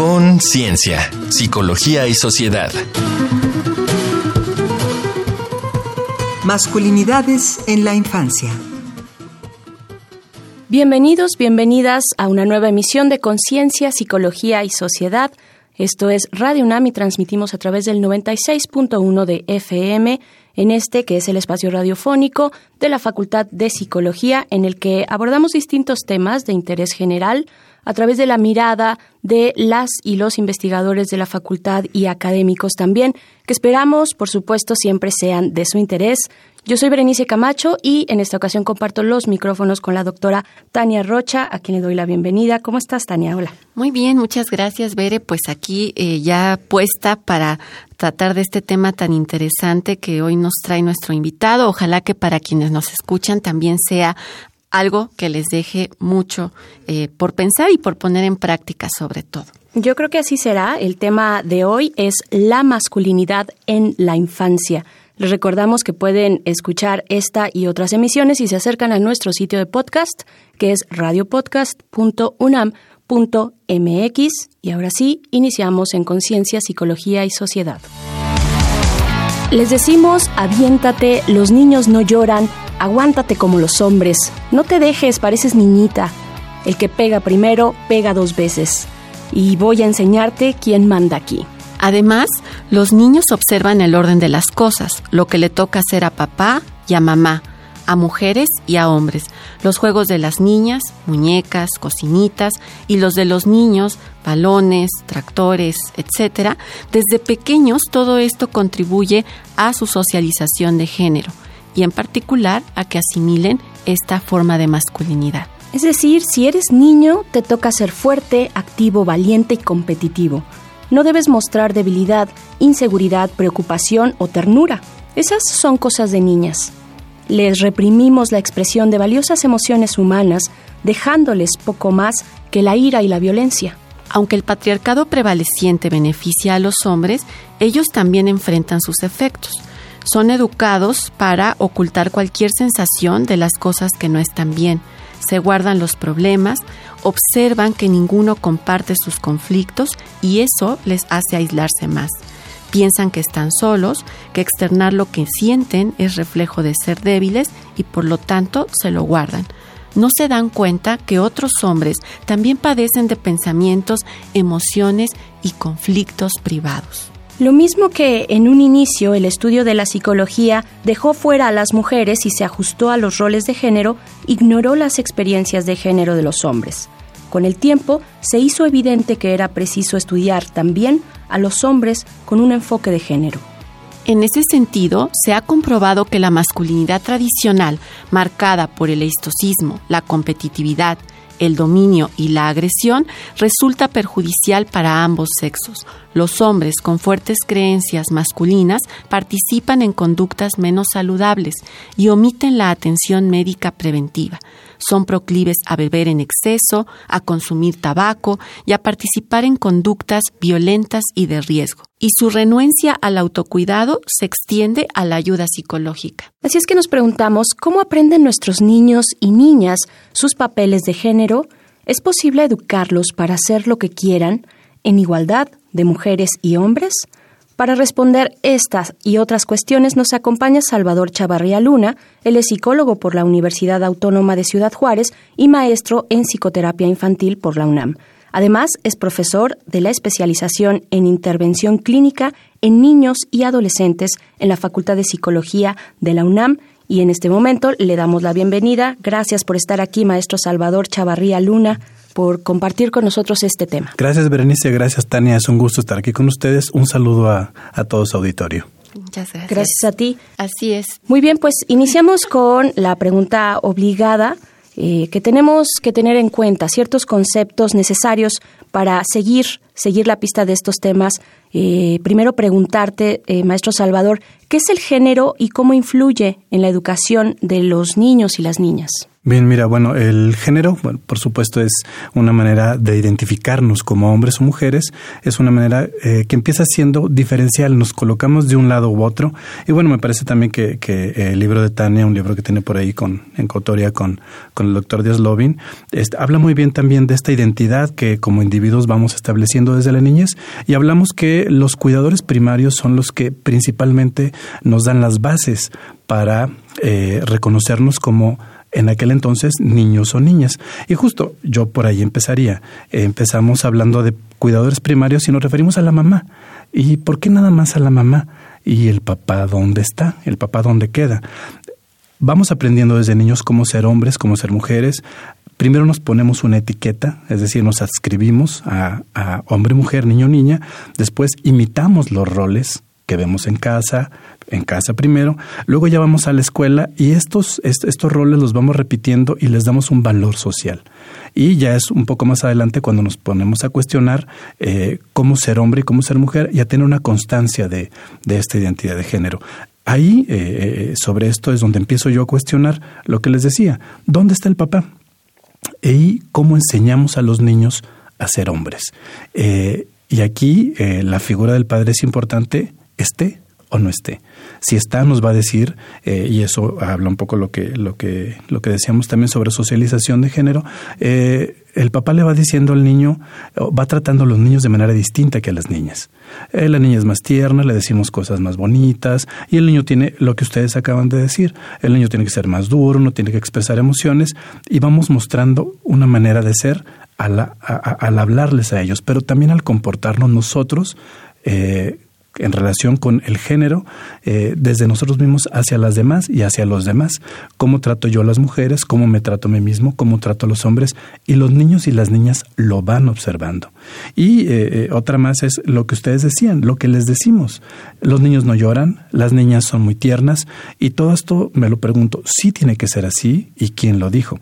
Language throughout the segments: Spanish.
Conciencia, Psicología y Sociedad. Masculinidades en la infancia. Bienvenidos, bienvenidas a una nueva emisión de Conciencia, Psicología y Sociedad. Esto es Radio UNAM y transmitimos a través del 96.1 de FM en este que es el espacio radiofónico de la Facultad de Psicología en el que abordamos distintos temas de interés general a través de la mirada de las y los investigadores de la facultad y académicos también, que esperamos, por supuesto, siempre sean de su interés. Yo soy Berenice Camacho y en esta ocasión comparto los micrófonos con la doctora Tania Rocha, a quien le doy la bienvenida. ¿Cómo estás, Tania? Hola. Muy bien, muchas gracias, Bere. Pues aquí eh, ya puesta para tratar de este tema tan interesante que hoy nos trae nuestro invitado. Ojalá que para quienes nos escuchan también sea algo que les deje mucho eh, por pensar y por poner en práctica sobre todo. Yo creo que así será. El tema de hoy es la masculinidad en la infancia. Les recordamos que pueden escuchar esta y otras emisiones si se acercan a nuestro sitio de podcast, que es radiopodcast.unam.mx. Y ahora sí, iniciamos en Conciencia, Psicología y Sociedad. Les decimos, aviéntate, los niños no lloran, aguántate como los hombres, no te dejes, pareces niñita. El que pega primero, pega dos veces. Y voy a enseñarte quién manda aquí. Además, los niños observan el orden de las cosas, lo que le toca hacer a papá y a mamá, a mujeres y a hombres, los juegos de las niñas, muñecas, cocinitas, y los de los niños, balones, tractores, etc. Desde pequeños todo esto contribuye a su socialización de género y en particular a que asimilen esta forma de masculinidad. Es decir, si eres niño, te toca ser fuerte, activo, valiente y competitivo. No debes mostrar debilidad, inseguridad, preocupación o ternura. Esas son cosas de niñas. Les reprimimos la expresión de valiosas emociones humanas, dejándoles poco más que la ira y la violencia. Aunque el patriarcado prevaleciente beneficia a los hombres, ellos también enfrentan sus efectos. Son educados para ocultar cualquier sensación de las cosas que no están bien. Se guardan los problemas, observan que ninguno comparte sus conflictos y eso les hace aislarse más. Piensan que están solos, que externar lo que sienten es reflejo de ser débiles y por lo tanto se lo guardan. No se dan cuenta que otros hombres también padecen de pensamientos, emociones y conflictos privados. Lo mismo que en un inicio el estudio de la psicología dejó fuera a las mujeres y se ajustó a los roles de género, ignoró las experiencias de género de los hombres. Con el tiempo se hizo evidente que era preciso estudiar también a los hombres con un enfoque de género. En ese sentido, se ha comprobado que la masculinidad tradicional, marcada por el estoicismo, la competitividad, el dominio y la agresión, resulta perjudicial para ambos sexos. Los hombres con fuertes creencias masculinas participan en conductas menos saludables y omiten la atención médica preventiva son proclives a beber en exceso, a consumir tabaco y a participar en conductas violentas y de riesgo. Y su renuencia al autocuidado se extiende a la ayuda psicológica. Así es que nos preguntamos cómo aprenden nuestros niños y niñas sus papeles de género. ¿Es posible educarlos para hacer lo que quieran en igualdad de mujeres y hombres? Para responder estas y otras cuestiones nos acompaña Salvador Chavarría Luna, él es psicólogo por la Universidad Autónoma de Ciudad Juárez y maestro en psicoterapia infantil por la UNAM. Además, es profesor de la especialización en intervención clínica en niños y adolescentes en la Facultad de Psicología de la UNAM y en este momento le damos la bienvenida. Gracias por estar aquí, maestro Salvador Chavarría Luna por compartir con nosotros este tema. Gracias, Berenice. Gracias, Tania. Es un gusto estar aquí con ustedes. Un saludo a, a todo su auditorio. Muchas gracias. Gracias a ti. Así es. Muy bien, pues iniciamos con la pregunta obligada. Eh, que tenemos que tener en cuenta ciertos conceptos necesarios para seguir, seguir la pista de estos temas. Eh, primero preguntarte, eh, maestro Salvador, ¿qué es el género y cómo influye en la educación de los niños y las niñas? Bien, mira, bueno, el género, por supuesto, es una manera de identificarnos como hombres o mujeres, es una manera eh, que empieza siendo diferencial, nos colocamos de un lado u otro, y bueno, me parece también que, el libro de Tania, un libro que tiene por ahí con, en coautoría con, con el doctor Díaz Lovin, este, habla muy bien también de esta identidad que como individuo vamos estableciendo desde la niñez y hablamos que los cuidadores primarios son los que principalmente nos dan las bases para eh, reconocernos como en aquel entonces niños o niñas. Y justo yo por ahí empezaría. empezamos hablando de cuidadores primarios y nos referimos a la mamá. ¿Y por qué nada más a la mamá? ¿Y el papá dónde está? ¿El papá dónde queda? Vamos aprendiendo desde niños cómo ser hombres, cómo ser mujeres. Primero nos ponemos una etiqueta, es decir, nos adscribimos a, hombre, mujer, niño, niña. Después imitamos los roles que vemos en casa, en casa primero, luego ya vamos a la escuela y estos, estos roles los vamos repitiendo y les damos un valor social. Y ya es un poco más adelante cuando nos ponemos a cuestionar eh, cómo ser hombre y cómo ser mujer y a tener una constancia de, de esta identidad de género. Ahí, eh, eh, sobre esto es donde empiezo yo a cuestionar lo que les decía. ¿Dónde está el papá? Y cómo enseñamos a los niños a ser hombres. y aquí la figura del padre es importante, esté o no esté. Si está, nos va a decir, eh, y eso habla un poco lo que, lo que, lo que decíamos también sobre socialización de género, eh, el papá le va diciendo al niño, va tratando a los niños de manera distinta que a las niñas. Eh, la niña es más tierna, le decimos cosas más bonitas, y el niño tiene lo que ustedes acaban de decir. El niño tiene que ser más duro, no tiene que expresar emociones, y vamos mostrando una manera de ser al, al hablarles a ellos, pero también al comportarnos nosotros en relación con el género eh, desde nosotros mismos hacia las demás y hacia los demás. Cómo trato yo a las mujeres, cómo me trato a mí mismo, cómo trato a los hombres y los niños y las niñas lo van observando. Y eh, eh, otra más es lo que ustedes decían, lo que les decimos. Los niños no lloran, las niñas son muy tiernas y todo esto me lo pregunto, ¿sí tiene que ser así? ¿Y quién lo dijo?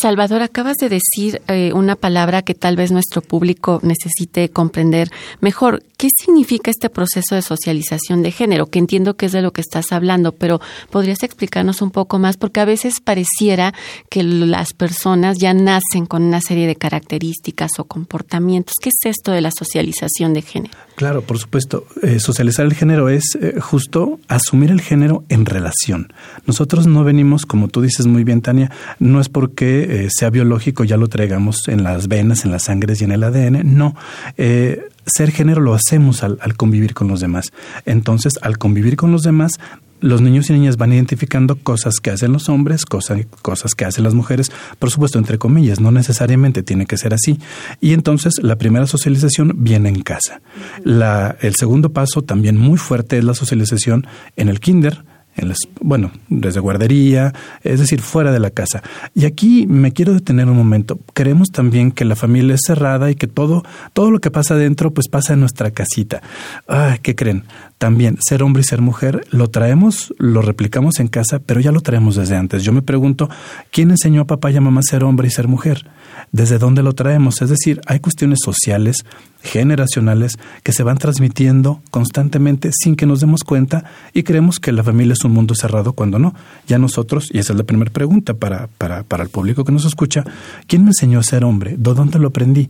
Salvador, acabas de decir eh, una palabra que tal vez nuestro público necesite comprender mejor. ¿Qué significa este proceso de socialización de género? Que entiendo que es de lo que estás hablando, pero podrías explicarnos un poco más, porque a veces pareciera que las personas ya nacen con una serie de características o comportamientos. ¿Qué es esto de la socialización de género? Claro, por supuesto. Eh, socializar el género es eh, justo asumir el género en relación. Nosotros no venimos, como tú dices muy bien, Tania, no es porque eh, sea biológico ya lo traigamos en las venas, en las sangres y en el ADN. No. Eh, ser género lo hacemos al, convivir con los demás. Entonces, al convivir con los demás, los niños y niñas van identificando cosas que hacen los hombres, cosas, cosas que hacen las mujeres, por supuesto, entre comillas, no necesariamente tiene que ser así. Y entonces la primera socialización viene en casa. La, el segundo paso, también muy fuerte, es la socialización en el kinder, bueno, desde guardería, es decir, fuera de la casa. Y aquí me quiero detener un momento. Creemos también que la familia es cerrada y que todo, todo lo que pasa adentro, pues pasa en nuestra casita. Ah, ¿qué creen? También ser hombre y ser mujer lo traemos, lo replicamos en casa, pero ya lo traemos desde antes. Yo me pregunto, ¿quién enseñó a papá y a mamá a ser hombre y ser mujer? ¿Desde dónde lo traemos? Es decir, hay cuestiones sociales, generacionales, que se van transmitiendo constantemente sin que nos demos cuenta y creemos que la familia es un mundo cerrado cuando no. Ya nosotros, y esa es la primera pregunta para, para, para el público que nos escucha, ¿quién me enseñó a ser hombre? ¿De dónde lo aprendí?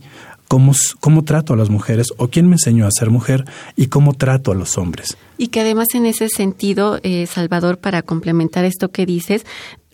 Cómo, trato a las mujeres o quién me enseñó a ser mujer y cómo trato a los hombres. Y que además en ese sentido, eh, Salvador, para complementar esto que dices,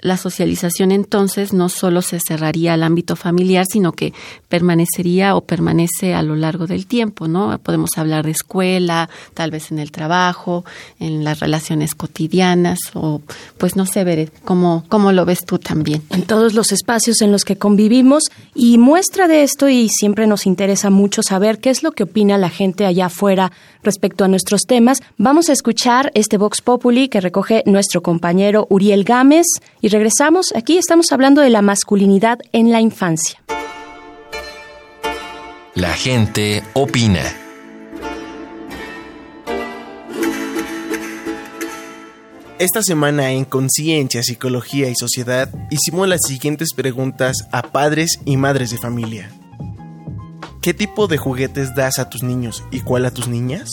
la socialización entonces no solo se cerraría al ámbito familiar, sino que permanecería o permanece a lo largo del tiempo, ¿no? Podemos hablar de escuela, tal vez en el trabajo, en las relaciones cotidianas o pues no sé, Veré, ¿cómo, cómo lo ves tú también? En todos los espacios en los que convivimos y muestra de esto y siempre nos interesa mucho saber qué es lo que opina la gente allá afuera respecto a nuestros temas. Vamos a escuchar este Vox Populi que recoge nuestro compañero Uriel Gámez y regresamos. Aquí estamos hablando de la masculinidad en la infancia. La gente opina. Esta semana en Conciencia, Psicología y Sociedad hicimos las siguientes preguntas a padres y madres de familia. ¿Qué tipo de juguetes das a tus niños y cuál a tus niñas?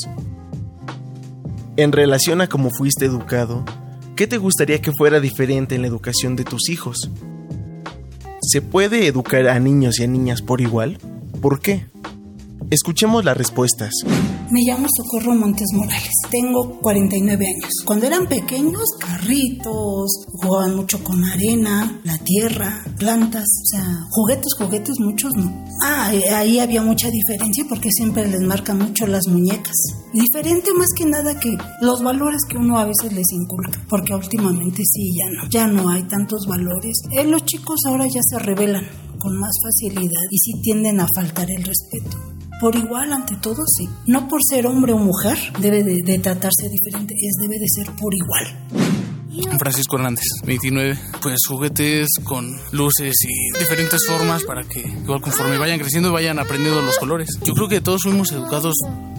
En relación a cómo fuiste educado, ¿qué te gustaría que fuera diferente en la educación de tus hijos? ¿Se puede educar a niños y a niñas por igual? ¿Por qué? Escuchemos las respuestas. Me llamo Socorro Montes Morales. Tengo 49 años. Cuando eran pequeños, carritos, jugaban mucho con arena, la tierra, plantas, o sea, juguetes, juguetes, muchos no. Ah, ahí había mucha diferencia porque siempre les marcan mucho las muñecas. Diferente más que nada que los valores que uno a veces les inculca, porque últimamente sí, ya no, ya no hay tantos valores. Eh, los chicos ahora ya se rebelan con más facilidad y sí tienden a faltar el respeto por igual ante todo, sí. No por ser hombre o mujer debe de, tratarse diferente, es debe de ser por igual. Francisco Hernández, 29. Pues juguetes con luces y diferentes formas para que igual conforme vayan creciendo vayan aprendiendo los colores. Yo creo que todos fuimos educados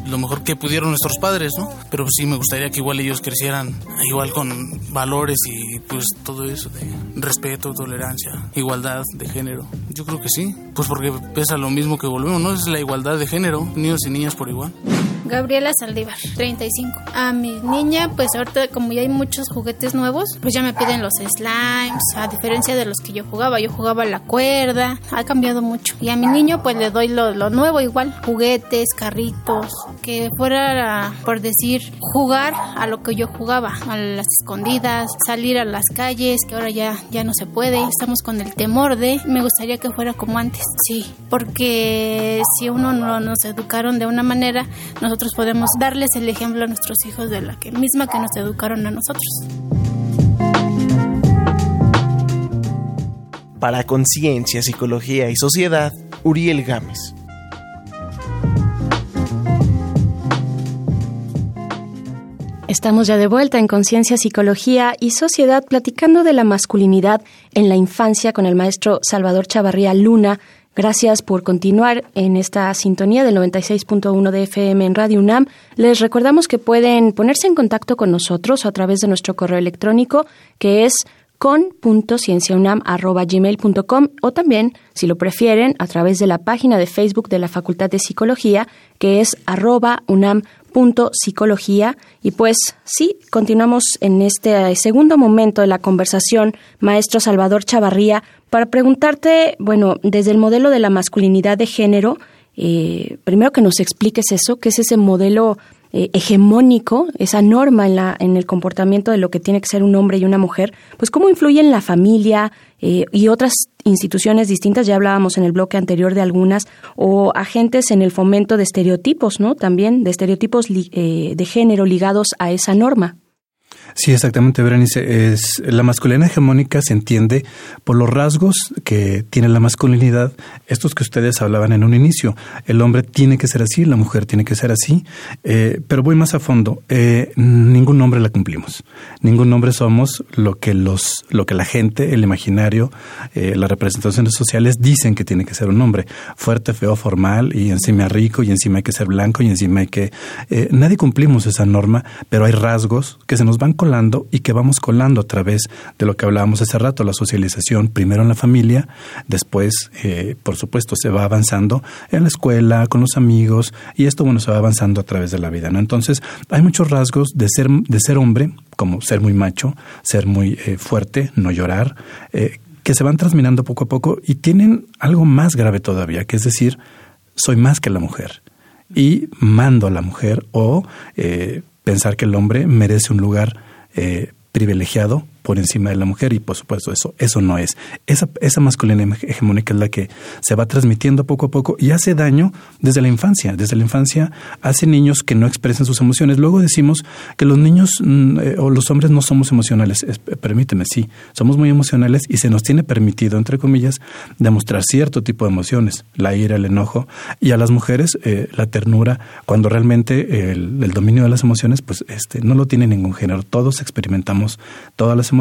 lo mejor que pudieron nuestros padres, ¿no? Pero sí me gustaría que igual ellos crecieran igual con valores y pues todo eso de respeto, tolerancia, igualdad de género. Yo creo que sí, pues porque pesa lo mismo que volvemos, ¿no? Es la igualdad de género, niños y niñas por igual. Gabriela Saldívar, 35. A mi niña, pues ahorita como ya hay muchos juguetes nuevos, pues ya me piden los slimes, a diferencia de los que yo jugaba. Yo jugaba la cuerda, ha cambiado mucho. Y a mi niño, pues le doy lo, nuevo igual, juguetes, carritos, que fuera, por decir, jugar a lo que yo jugaba, a las escondidas, salir a las calles, que ahora ya, ya no se puede. Estamos con el temor de, me gustaría que fuera como antes, sí, porque si uno no nos educaron de una manera, nosotros podemos darles el ejemplo a nuestros hijos de la que misma que nos educaron a nosotros. Para Conciencia, Psicología y Sociedad, Uriel Gámez. Estamos ya de vuelta en Conciencia, Psicología y Sociedad platicando de la masculinidad en la infancia con el maestro Salvador Chavarría Luna. Gracias por continuar en esta sintonía del 96.1 de FM en Radio UNAM. Les recordamos que pueden ponerse en contacto con nosotros a través de nuestro correo electrónico que es con.cienciaunam.gmail.com o también, si lo prefieren, a través de la página de Facebook de la Facultad de Psicología, que es arroba unam psicología. Y pues sí, continuamos en este segundo momento de la conversación, maestro Salvador Chavarría, para preguntarte, bueno, desde el modelo de la masculinidad de género, eh, primero que nos expliques eso, qué es ese modelo eh, hegemónico, esa norma en, la, en el comportamiento de lo que tiene que ser un hombre y una mujer, pues cómo influye en la familia eh, y otras instituciones distintas, ya hablábamos en el bloque anterior de algunas, o agentes en el fomento de estereotipos, ¿no? También de estereotipos eh, de género ligados a esa norma. Sí, exactamente, Berenice. Es, la masculinidad hegemónica se entiende por los rasgos que tiene la masculinidad, estos que ustedes hablaban en un inicio. El hombre tiene que ser así, la mujer tiene que ser así, eh, pero voy más a fondo. Eh, ningún hombre la cumplimos. Ningún hombre somos lo que, los, lo que la gente, el imaginario, eh, las representaciones sociales dicen que tiene que ser un hombre. Fuerte, feo, formal, y encima rico, y encima hay que ser blanco, y encima hay que... nadie cumplimos esa norma, pero hay rasgos que se nos van colando y que vamos colando a través de lo que hablábamos hace rato, la socialización, primero en la familia, después, eh, por supuesto, se va avanzando en la escuela, con los amigos, y esto, bueno, se va avanzando a través de la vida, ¿no? Entonces, hay muchos rasgos de ser, de ser hombre, como ser muy macho, ser muy eh, fuerte, no llorar, eh, que se van transminando poco a poco y tienen algo más grave todavía, que es decir, soy más que la mujer y mando a la mujer o pensar que el hombre merece un lugar eh, privilegiado por encima de la mujer y por supuesto eso, eso no es. Esa, esa masculinidad hegemónica es la que se va transmitiendo poco a poco y hace daño desde la infancia. Desde la infancia hace niños que no expresan sus emociones. Luego decimos que los niños mm, eh, o los hombres no somos emocionales. permíteme, sí, somos muy emocionales y se nos tiene permitido, entre comillas, demostrar cierto tipo de emociones, la ira, el enojo, y a las mujeres eh, la ternura, cuando realmente el, el, dominio de las emociones, pues este, no lo tiene ningún género. Todos experimentamos todas las emociones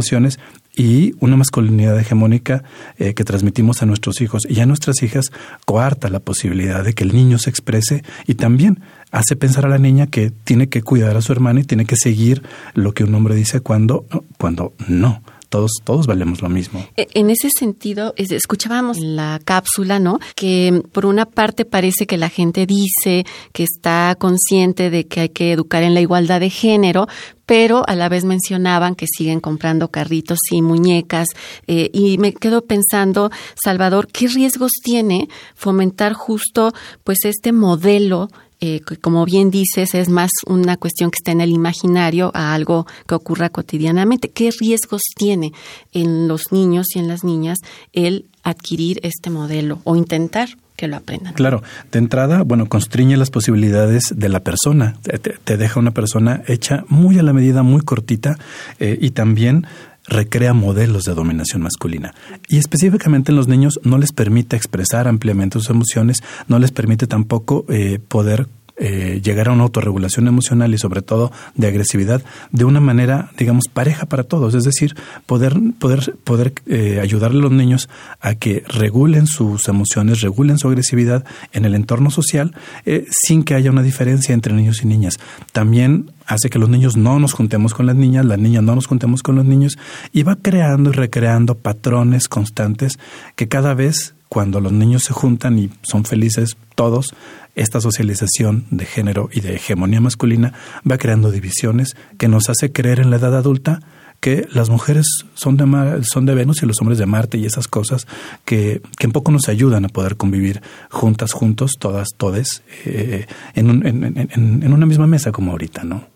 y una masculinidad hegemónica eh, que transmitimos a nuestros hijos y a nuestras hijas coarta la posibilidad de que el niño se exprese y también hace pensar a la niña que tiene que cuidar a su hermana y tiene que seguir lo que un hombre dice cuando, cuando no todos, todos valemos lo mismo. E, en ese sentido, escuchábamos en la cápsula, ¿no? Que por una parte parece que la gente dice que está consciente de que hay que educar en la igualdad de género, pero a la vez mencionaban que siguen comprando carritos y muñecas. Eh, y me quedo pensando, Salvador, ¿qué riesgos tiene fomentar justo pues este modelo eh, como bien dices, es más una cuestión que está en el imaginario a algo que ocurra cotidianamente. ¿Qué riesgos tiene en los niños y en las niñas el adquirir este modelo o intentar que lo aprendan. Claro, de entrada, bueno, constriñe las posibilidades de la persona, te, deja una persona hecha muy a la medida, muy cortita eh, y también recrea modelos de dominación masculina. Y específicamente en los niños no les permite expresar ampliamente sus emociones, no les permite tampoco eh, poder eh, llegar a una autorregulación emocional y sobre todo de agresividad de una manera, digamos, pareja para todos. Es decir, poder, poder, poder eh, ayudarle a los niños a que regulen sus emociones, regulen su agresividad en el entorno social eh, sin que haya una diferencia entre niños y niñas. También hace que los niños no nos juntemos con las niñas, las niñas no nos juntemos con los niños y va creando y recreando patrones constantes que cada vez cuando los niños se juntan y son felices todos, esta socialización de género y de hegemonía masculina va creando divisiones que nos hace creer en la edad adulta que las mujeres son de, son de Venus y los hombres de Marte y esas cosas que, que un poco nos ayudan a poder convivir juntas, juntos, todas, todes, eh, en, en, en una misma mesa como ahorita, ¿no?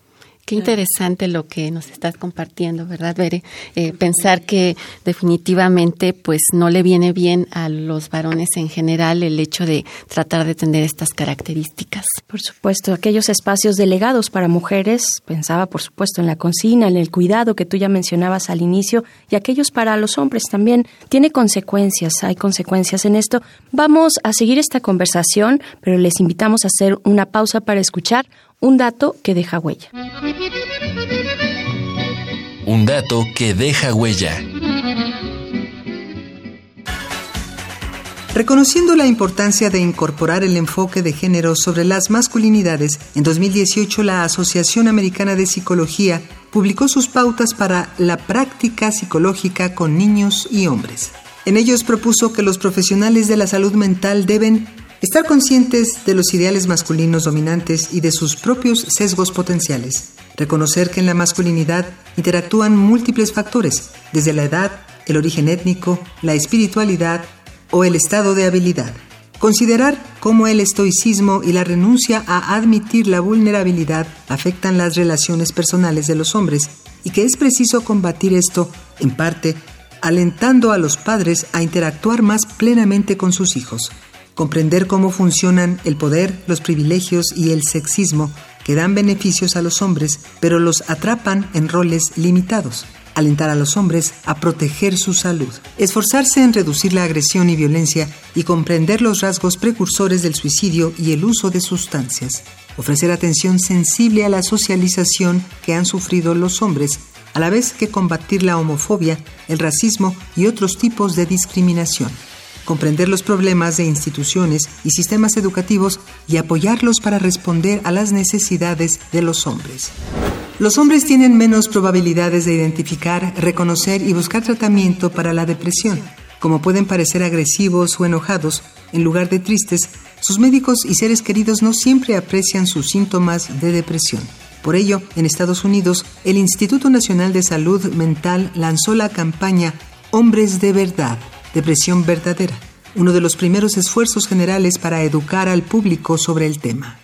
Qué interesante lo que nos estás compartiendo, ¿verdad, Bere? Eh, pensar que definitivamente pues no le viene bien a los varones en general el hecho de tratar de tener estas características. Por supuesto, aquellos espacios delegados para mujeres, pensaba por supuesto en la cocina, en el cuidado que tú ya mencionabas al inicio, y aquellos para los hombres también, tiene consecuencias, hay consecuencias en esto. Vamos a seguir esta conversación, pero les invitamos a hacer una pausa para escuchar un dato que deja huella. Un dato que deja huella. Reconociendo la importancia de incorporar el enfoque de género sobre las masculinidades, en 2018 la Asociación Americana de Psicología publicó sus pautas para la práctica psicológica con niños y hombres. En ellos propuso que los profesionales de la salud mental deben Estar conscientes de los ideales masculinos dominantes y de sus propios sesgos potenciales. Reconocer que en la masculinidad interactúan múltiples factores, desde la edad, el origen étnico, la espiritualidad o el estado de habilidad. Considerar cómo el estoicismo y la renuncia a admitir la vulnerabilidad afectan las relaciones personales de los hombres y que es preciso combatir esto, en parte, alentando a los padres a interactuar más plenamente con sus hijos comprender cómo funcionan el poder, los privilegios y el sexismo que dan beneficios a los hombres, pero los atrapan en roles limitados. Alentar a los hombres a proteger su salud. Esforzarse en reducir la agresión y violencia y comprender los rasgos precursores del suicidio y el uso de sustancias. Ofrecer atención sensible a la socialización que han sufrido los hombres, a la vez que combatir la homofobia, el racismo y otros tipos de discriminación comprender los problemas de instituciones y sistemas educativos y apoyarlos para responder a las necesidades de los hombres. Los hombres tienen menos probabilidades de identificar, reconocer y buscar tratamiento para la depresión. Como pueden parecer agresivos o enojados, en lugar de tristes, sus médicos y seres queridos no siempre aprecian sus síntomas de depresión. Por ello, en Estados Unidos, el Instituto Nacional de Salud Mental lanzó la campaña Hombres de Verdad depresión verdadera, uno de los primeros esfuerzos generales para educar al público sobre el tema.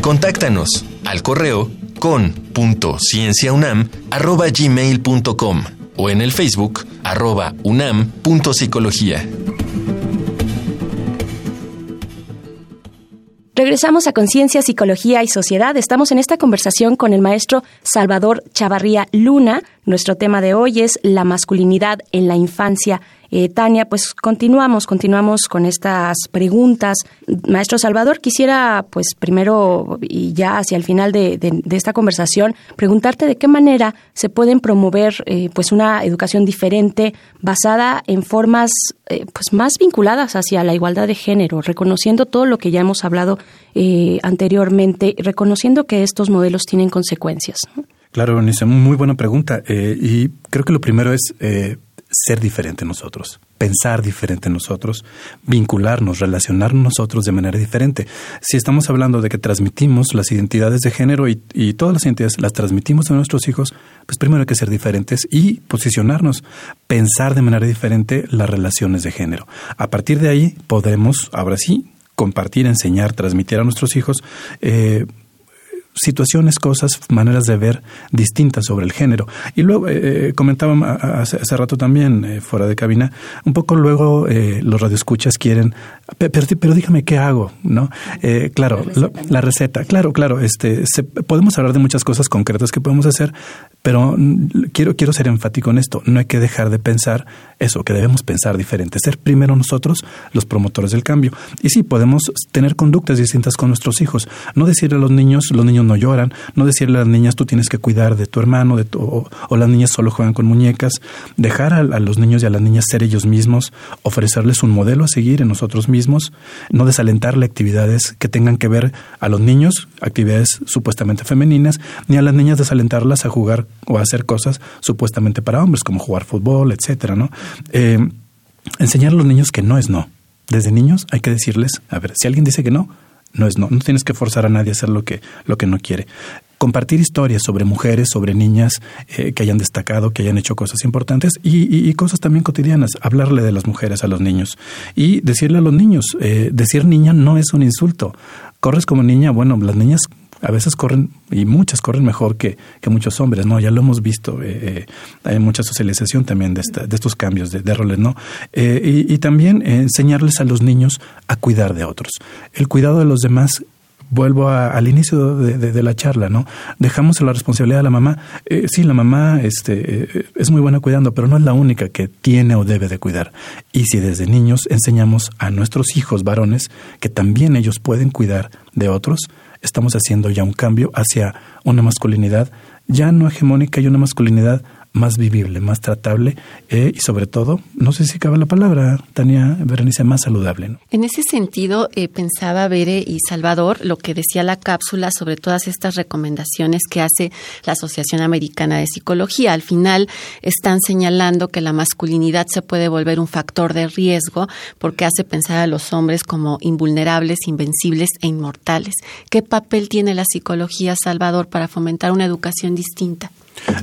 Contáctanos al correo con.cienciaunam.gmail.com o en el Facebook arroba unam.psicología. Regresamos a Conciencia, Psicología y Sociedad. Estamos en esta conversación con el maestro Salvador Chavarría Luna. Nuestro tema de hoy es la masculinidad en la infancia eh, Tania, pues continuamos, continuamos con estas preguntas. Maestro Salvador, quisiera, pues primero y ya hacia el final de, esta conversación, preguntarte de qué manera se pueden promover, eh, pues una educación diferente, basada en formas, eh, pues más vinculadas hacia la igualdad de género, reconociendo todo lo que ya hemos hablado anteriormente, reconociendo que estos modelos tienen consecuencias. Claro, Bernice, muy buena pregunta. Eh, y creo que lo primero es eh, ser diferente nosotros, pensar diferente nosotros, vincularnos, relacionarnos nosotros de manera diferente. Si estamos hablando de que transmitimos las identidades de género y, y, todas las identidades las transmitimos a nuestros hijos, pues primero hay que ser diferentes y posicionarnos, pensar de manera diferente las relaciones de género. A partir de ahí podremos, ahora sí, compartir, enseñar, transmitir a nuestros hijos eh, situaciones, cosas, maneras de ver distintas sobre el género. Y luego, eh, eh comentaba hace, hace, rato también, eh, fuera de cabina, un poco luego eh, los radioescuchas quieren, pero, pero, dígame qué hago, ¿no? Eh, claro, la receta. Lo, la receta, claro, claro, este, se, podemos hablar de muchas cosas concretas que podemos hacer, pero quiero, quiero ser enfático en esto, no hay que dejar de pensar eso, que debemos pensar diferente, ser primero nosotros los promotores del cambio. Y sí, podemos tener conductas distintas con nuestros hijos, no decirle a los niños, los niños no lloran, no decirle a las niñas tú tienes que cuidar de tu hermano, de tu, o, o, las niñas solo juegan con muñecas, dejar a, a, los niños y a las niñas ser ellos mismos, ofrecerles un modelo a seguir en nosotros mismos, no desalentarle actividades que tengan que ver a los niños, actividades supuestamente femeninas, ni a las niñas desalentarlas a jugar o hacer cosas supuestamente para hombres, como jugar fútbol, etcétera, ¿no? Eh, enseñar a los niños que no es no. Desde niños hay que decirles, a ver, si alguien dice que no, no es no. No tienes que forzar a nadie a hacer lo que, lo que no quiere. Compartir historias sobre mujeres, sobre niñas eh, que hayan destacado, que hayan hecho cosas importantes y, y, y, cosas también cotidianas. Hablarle de las mujeres a los niños y decirle a los niños, eh, decir niña no es un insulto. Corres como niña, bueno, las niñas a veces corren, y muchas corren mejor que, que muchos hombres, ¿no? Ya lo hemos visto, eh, hay mucha socialización también de, esta, de estos cambios de, roles, ¿no? Eh, y, también eh, enseñarles a los niños a cuidar de otros. El cuidado de los demás vuelvo a, al inicio de, la charla, ¿no? Dejamos la responsabilidad a la mamá. Eh, sí, la mamá este, eh, es muy buena cuidando, pero no es la única que tiene o debe de cuidar. Y si desde niños enseñamos a nuestros hijos varones que también ellos pueden cuidar de otros, estamos haciendo ya un cambio hacia una masculinidad ya no hegemónica y una masculinidad más vivible, más tratable eh, y sobre todo, no sé si cabe la palabra, Tania Berenice, más saludable. ¿no? En ese sentido, eh, pensaba Bere y Salvador lo que decía la cápsula sobre todas estas recomendaciones que hace la Asociación Americana de Psicología. Al final están señalando que la masculinidad se puede volver un factor de riesgo porque hace pensar a los hombres como invulnerables, invencibles e inmortales. ¿Qué papel tiene la psicología, Salvador, para fomentar una educación distinta?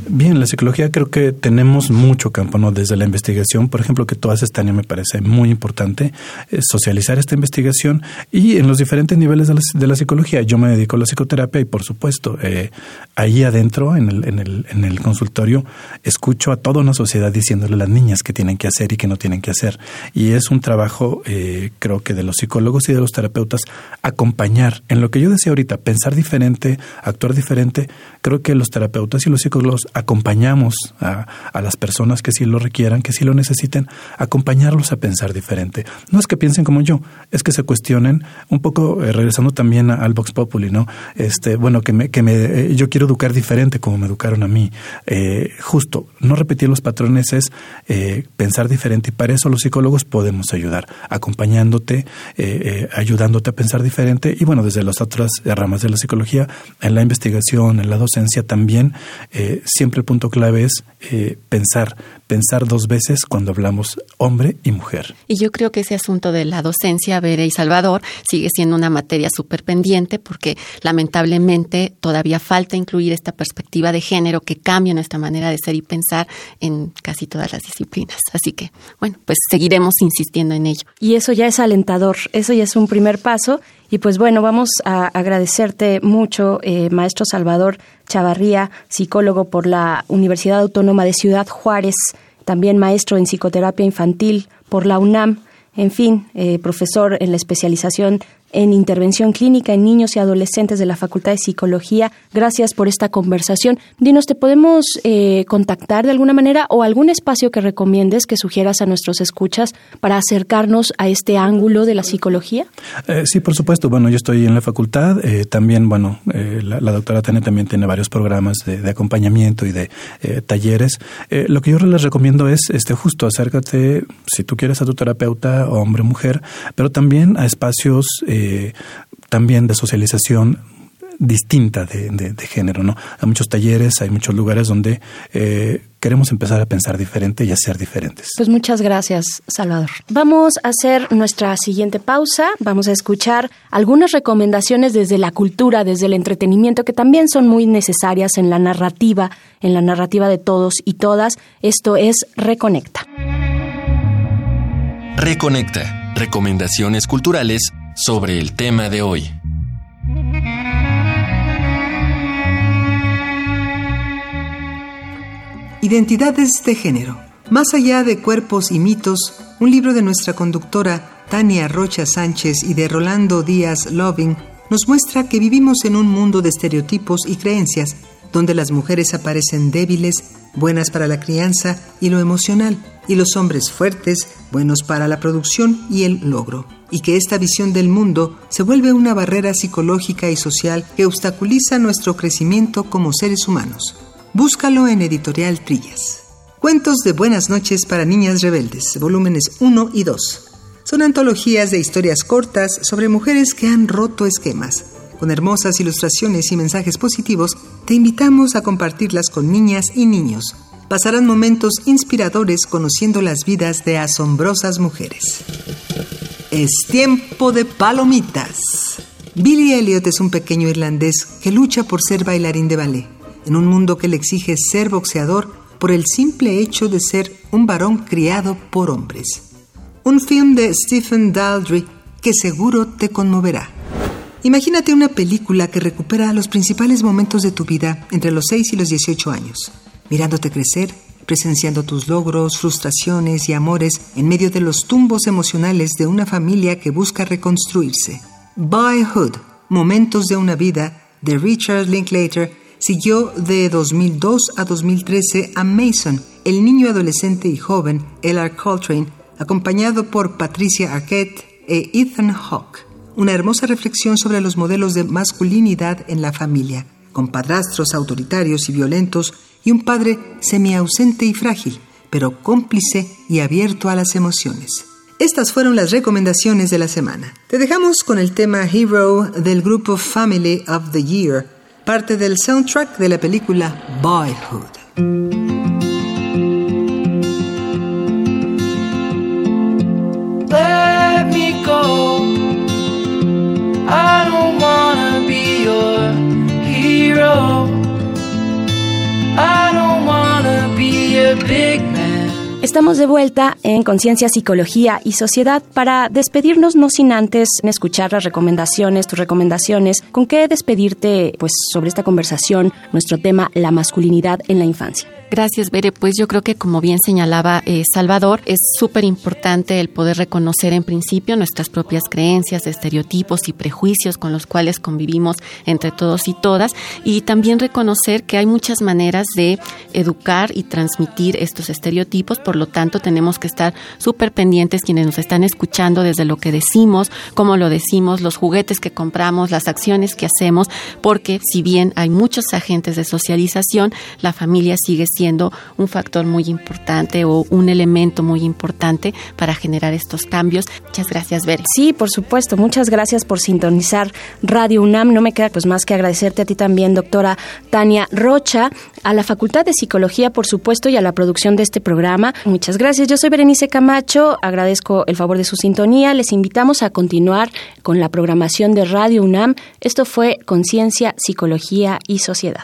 Bien, la psicología creo que tenemos mucho campo, ¿no? Desde la investigación, por ejemplo, que tú haces, Tania, me parece muy importante eh, socializar esta investigación y en los diferentes niveles de la, psicología. Yo me dedico a la psicoterapia y, por supuesto, eh, ahí adentro, en el, en, el, en el consultorio, escucho a toda una sociedad diciéndole a las niñas qué tienen que hacer y qué no tienen que hacer. Y es un trabajo, eh, creo que de los psicólogos y de los terapeutas, acompañar en lo que yo decía ahorita, pensar diferente, actuar diferente. Creo que los terapeutas y los psicólogos los acompañamos a, a, las personas que sí lo requieran, que sí lo necesiten, acompañarlos a pensar diferente. No es que piensen como yo, es que se cuestionen un poco, eh, regresando también al Vox Populi, ¿no? Este, bueno, que me, que me, eh, yo quiero educar diferente como me educaron a mí. Eh, justo, no repetir los patrones es pensar diferente y para eso los psicólogos podemos ayudar, acompañándote, ayudándote a pensar diferente y bueno, desde las otras ramas de la psicología, en la investigación, en la docencia también, siempre el punto clave es eh, pensar, pensar dos veces cuando hablamos hombre y mujer. Y yo creo que ese asunto de la docencia, Bere y Salvador, sigue siendo una materia súper pendiente porque lamentablemente todavía falta incluir esta perspectiva de género que cambia nuestra manera de ser y pensar en casi todas las disciplinas. Así que, bueno, pues seguiremos insistiendo en ello. Y eso ya es alentador, eso ya es un primer paso. Y pues bueno, vamos a agradecerte mucho, eh, maestro Salvador Chavarría, psicólogo por la Universidad Autónoma de Ciudad Juárez, también maestro en psicoterapia infantil por la UNAM, en fin, eh, profesor en la especialización en intervención clínica en niños y adolescentes de la Facultad de Psicología. Gracias por esta conversación. Dinos, ¿te podemos eh, contactar de alguna manera o algún espacio que recomiendes, que sugieras a nuestros escuchas para acercarnos a este ángulo de la psicología? Eh, sí, por supuesto. Bueno, yo estoy en la facultad. Eh, también, bueno, la, doctora Tania también tiene varios programas de, acompañamiento y de talleres. lo que yo les recomiendo es, este, justo, acércate, si tú quieres, a tu terapeuta, hombre o mujer, pero también a espacios también de socialización distinta de, género, ¿no? Hay muchos talleres, hay muchos lugares donde eh, queremos empezar a pensar diferente y a ser diferentes. Pues muchas gracias, Salvador. Vamos a hacer nuestra siguiente pausa. Vamos a escuchar algunas recomendaciones desde la cultura, desde el entretenimiento, que también son muy necesarias en la narrativa, en la narrativa de todos y todas. Esto es Reconecta. Reconecta. Recomendaciones culturales sobre el tema de hoy. Identidades de género. Más allá de cuerpos y mitos, un libro de nuestra conductora Tania Rocha Sánchez y de Rolando Díaz Loving nos muestra que vivimos en un mundo de estereotipos y creencias, donde las mujeres aparecen débiles, buenas para la crianza y lo emocional, y los hombres fuertes, buenos para la producción y el logro, y que esta visión del mundo se vuelve una barrera psicológica y social que obstaculiza nuestro crecimiento como seres humanos. Búscalo en Editorial Trillas. Cuentos de Buenas noches para Niñas Rebeldes, volúmenes 1 y 2. Son antologías de historias cortas sobre mujeres que han roto esquemas. Con hermosas ilustraciones y mensajes positivos, te invitamos a compartirlas con niñas y niños. Pasarán momentos inspiradores conociendo las vidas de asombrosas mujeres. Es tiempo de palomitas. Billy Elliot es un pequeño irlandés que lucha por ser bailarín de ballet en un mundo que le exige ser boxeador por el simple hecho de ser un varón criado por hombres. Un film de Stephen Daldry que seguro te conmoverá. Imagínate una película que recupera los principales momentos de tu vida entre los 6 y los 18 años, mirándote crecer, presenciando tus logros, frustraciones y amores en medio de los tumbos emocionales de una familia que busca reconstruirse. Boyhood, Momentos de una vida, de Richard Linklater, Siguió de 2002 a 2013 a Mason, el niño adolescente y joven L.R. Coltrane, acompañado por Patricia Arquette e Ethan Hawke. Una hermosa reflexión sobre los modelos de masculinidad en la familia, con padrastros autoritarios y violentos y un padre semiausente y frágil, pero cómplice y abierto a las emociones. Estas fueron las recomendaciones de la semana. Te dejamos con el tema Hero del grupo Family of the Year parte del soundtrack de la película Boyhood. Estamos de vuelta en Conciencia, Psicología y Sociedad para despedirnos no sin antes escuchar las recomendaciones, tus recomendaciones. ¿Con qué despedirte pues sobre esta conversación, nuestro tema la masculinidad en la infancia? Gracias, Bere. Pues yo creo que como bien señalaba eh, Salvador, es súper importante el poder reconocer en principio nuestras propias creencias, estereotipos y prejuicios con los cuales convivimos entre todos y todas y también reconocer que hay muchas maneras de educar y transmitir estos estereotipos, por lo tanto tenemos que estar súper pendientes quienes nos están escuchando desde lo que decimos, cómo lo decimos, los juguetes que compramos, las acciones que hacemos, porque si bien hay muchos agentes de socialización, la familia sigue siendo un factor muy importante o un elemento muy importante para generar estos cambios. Muchas gracias, Ver. Sí, por supuesto. Muchas gracias por sintonizar Radio UNAM. No me queda pues más que agradecerte a ti también, doctora Tania Rocha, a la Facultad de Psicología, por supuesto, y a la producción de este programa. Muchas gracias. Yo soy Berenice Camacho. Agradezco el favor de su sintonía. Les invitamos a continuar con la programación de Radio UNAM. Esto fue Conciencia, Psicología y Sociedad